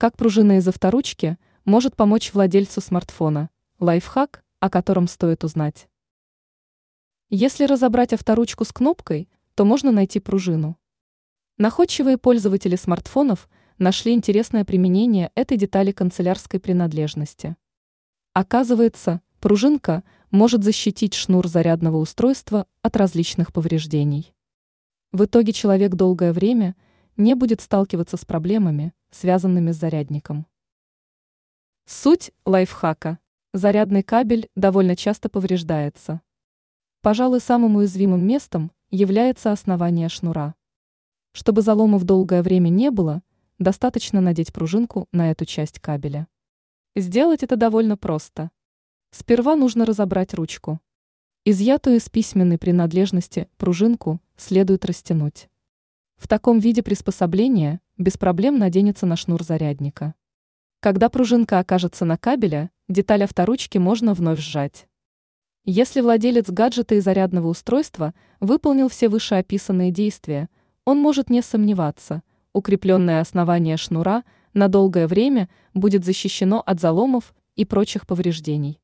Как пружина из авторучки может помочь владельцу смартфона? Лайфхак, о котором стоит узнать. Если разобрать авторучку с кнопкой, то можно найти пружину. Находчивые пользователи смартфонов нашли интересное применение этой детали канцелярской принадлежности. Оказывается, пружинка может защитить шнур зарядного устройства от различных повреждений. В итоге человек долгое время не будет сталкиваться с проблемами, связанными с зарядником. Суть лайфхака. Зарядный кабель довольно часто повреждается. Пожалуй, самым уязвимым местом является основание шнура. Чтобы заломов долгое время не было, достаточно надеть пружинку на эту часть кабеля. Сделать это довольно просто. Сперва нужно разобрать ручку. Изъятую из письменной принадлежности пружинку следует растянуть. В таком виде приспособление без проблем наденется на шнур зарядника. Когда пружинка окажется на кабеле, деталь авторучки можно вновь сжать. Если владелец гаджета и зарядного устройства выполнил все вышеописанные действия, он может не сомневаться, укрепленное основание шнура на долгое время будет защищено от заломов и прочих повреждений.